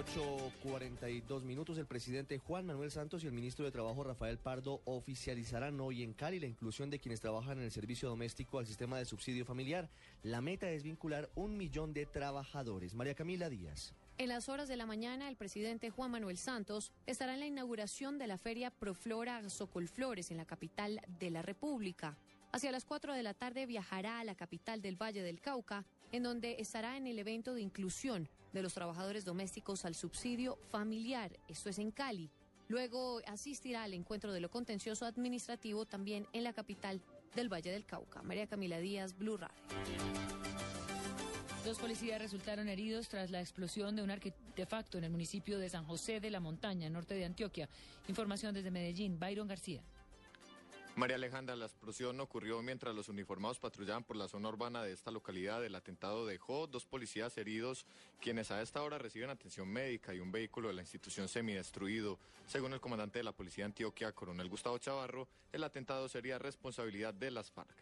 8.42 minutos. El presidente Juan Manuel Santos y el ministro de Trabajo Rafael Pardo oficializarán hoy en Cali la inclusión de quienes trabajan en el servicio doméstico al sistema de subsidio familiar. La meta es vincular un millón de trabajadores. María Camila Díaz. En las horas de la mañana, el presidente Juan Manuel Santos estará en la inauguración de la feria Proflora Socolflores en la capital de la República. Hacia las 4 de la tarde viajará a la capital del Valle del Cauca, en donde estará en el evento de inclusión de los trabajadores domésticos al subsidio familiar. Esto es en Cali. Luego asistirá al encuentro de lo contencioso administrativo también en la capital del Valle del Cauca. María Camila Díaz, Blue Radio. Dos policías resultaron heridos tras la explosión de un artefacto en el municipio de San José de la Montaña, norte de Antioquia. Información desde Medellín, Byron García. María Alejandra, la explosión ocurrió mientras los uniformados patrullaban por la zona urbana de esta localidad. El atentado dejó dos policías heridos, quienes a esta hora reciben atención médica y un vehículo de la institución semidestruido. Según el comandante de la Policía de Antioquia, coronel Gustavo Chavarro, el atentado sería responsabilidad de las FARC.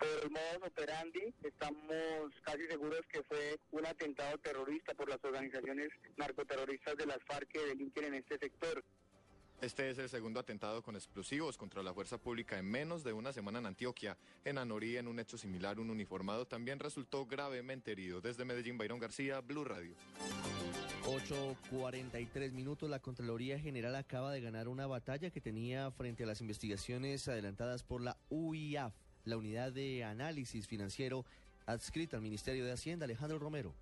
Por el modo operandi, estamos casi seguros que fue un atentado terrorista por las organizaciones narcoterroristas de las FARC que delinquen en este sector. Este es el segundo atentado con explosivos contra la fuerza pública en menos de una semana en Antioquia. En Anorí, en un hecho similar, un uniformado también resultó gravemente herido. Desde Medellín, Byron García, Blue Radio. 8.43 minutos. La Contraloría General acaba de ganar una batalla que tenía frente a las investigaciones adelantadas por la UIAF, la Unidad de Análisis Financiero adscrita al Ministerio de Hacienda. Alejandro Romero.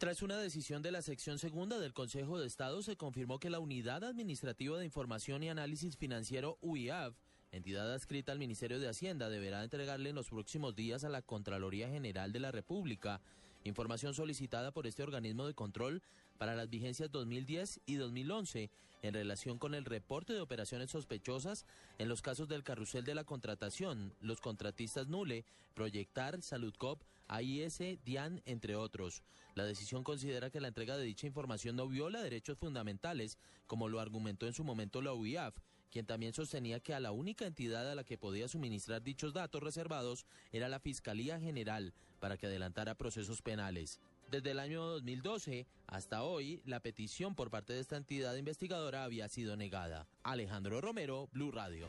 Tras una decisión de la sección segunda del Consejo de Estado, se confirmó que la Unidad Administrativa de Información y Análisis Financiero UIAF, entidad adscrita al Ministerio de Hacienda, deberá entregarle en los próximos días a la Contraloría General de la República información solicitada por este organismo de control para las vigencias 2010 y 2011 en relación con el reporte de operaciones sospechosas en los casos del carrusel de la contratación, los contratistas Nule, Proyectar, Saludcop, AIS, DIAN, entre otros. La decisión considera que la entrega de dicha información no viola derechos fundamentales, como lo argumentó en su momento la UIAF, quien también sostenía que a la única entidad a la que podía suministrar dichos datos reservados era la Fiscalía General para que adelantara procesos penales. Desde el año 2012 hasta hoy, la petición por parte de esta entidad investigadora había sido negada. Alejandro Romero, Blue Radio.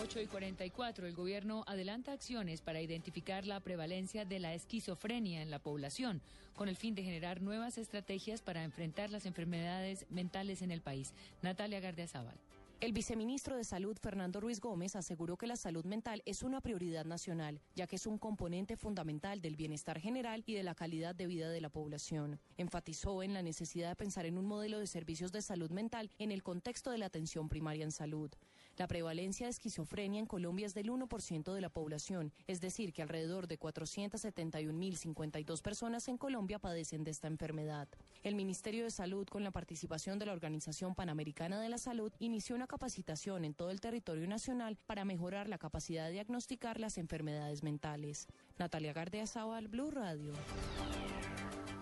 8 y 44. El gobierno adelanta acciones para identificar la prevalencia de la esquizofrenia en la población, con el fin de generar nuevas estrategias para enfrentar las enfermedades mentales en el país. Natalia Gardiazabal. El viceministro de Salud, Fernando Ruiz Gómez, aseguró que la salud mental es una prioridad nacional, ya que es un componente fundamental del bienestar general y de la calidad de vida de la población. Enfatizó en la necesidad de pensar en un modelo de servicios de salud mental en el contexto de la atención primaria en salud. La prevalencia de esquizofrenia en Colombia es del 1% de la población, es decir, que alrededor de 471.052 personas en Colombia padecen de esta enfermedad. El Ministerio de Salud, con la participación de la Organización Panamericana de la Salud, inició una capacitación en todo el territorio nacional para mejorar la capacidad de diagnosticar las enfermedades mentales. Natalia Gardea Zaval, Blue Radio.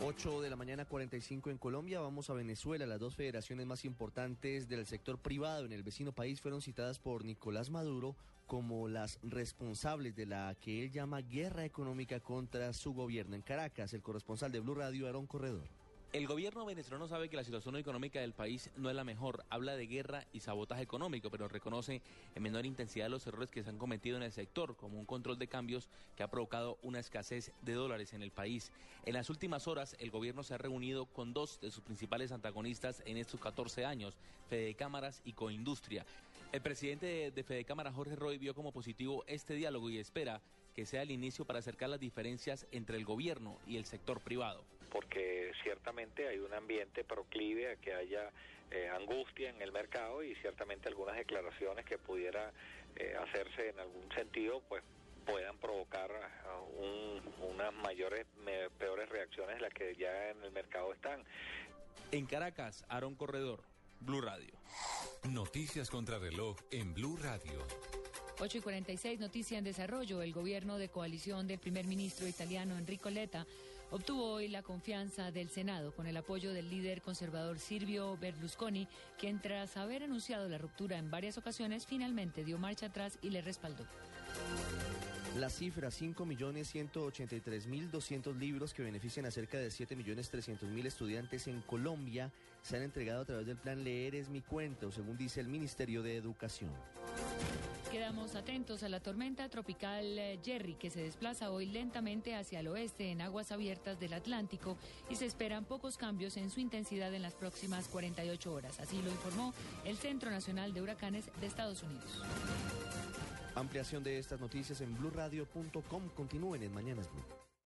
8 de la mañana 45 en Colombia, vamos a Venezuela. Las dos federaciones más importantes del sector privado en el vecino país fueron citadas por Nicolás Maduro como las responsables de la que él llama guerra económica contra su gobierno. En Caracas, el corresponsal de Blue Radio, Aaron Corredor. El gobierno venezolano sabe que la situación económica del país no es la mejor. Habla de guerra y sabotaje económico, pero reconoce en menor intensidad los errores que se han cometido en el sector, como un control de cambios que ha provocado una escasez de dólares en el país. En las últimas horas, el gobierno se ha reunido con dos de sus principales antagonistas en estos 14 años, Fede Cámaras y Coindustria. El presidente de, de Fede Cámaras, Jorge Roy, vio como positivo este diálogo y espera que sea el inicio para acercar las diferencias entre el gobierno y el sector privado porque ciertamente hay un ambiente proclive a que haya eh, angustia en el mercado y ciertamente algunas declaraciones que pudiera eh, hacerse en algún sentido, pues puedan provocar unas mayores, peores reacciones de las que ya en el mercado están. En Caracas, Aaron Corredor, Blue Radio. Noticias contra reloj en Blue Radio. 8 y 46, noticia en desarrollo. El gobierno de coalición del primer ministro italiano Enrico Letta obtuvo hoy la confianza del Senado con el apoyo del líder conservador Silvio Berlusconi, quien tras haber anunciado la ruptura en varias ocasiones, finalmente dio marcha atrás y le respaldó. La cifra, 5.183.200 libros que benefician a cerca de 7.300.000 estudiantes en Colombia, se han entregado a través del plan Leer es mi cuento, según dice el Ministerio de Educación. Quedamos atentos a la tormenta tropical eh, Jerry que se desplaza hoy lentamente hacia el oeste en aguas abiertas del Atlántico y se esperan pocos cambios en su intensidad en las próximas 48 horas. Así lo informó el Centro Nacional de Huracanes de Estados Unidos. Ampliación de estas noticias en blurradio.com. Continúen en Mañanas Blue.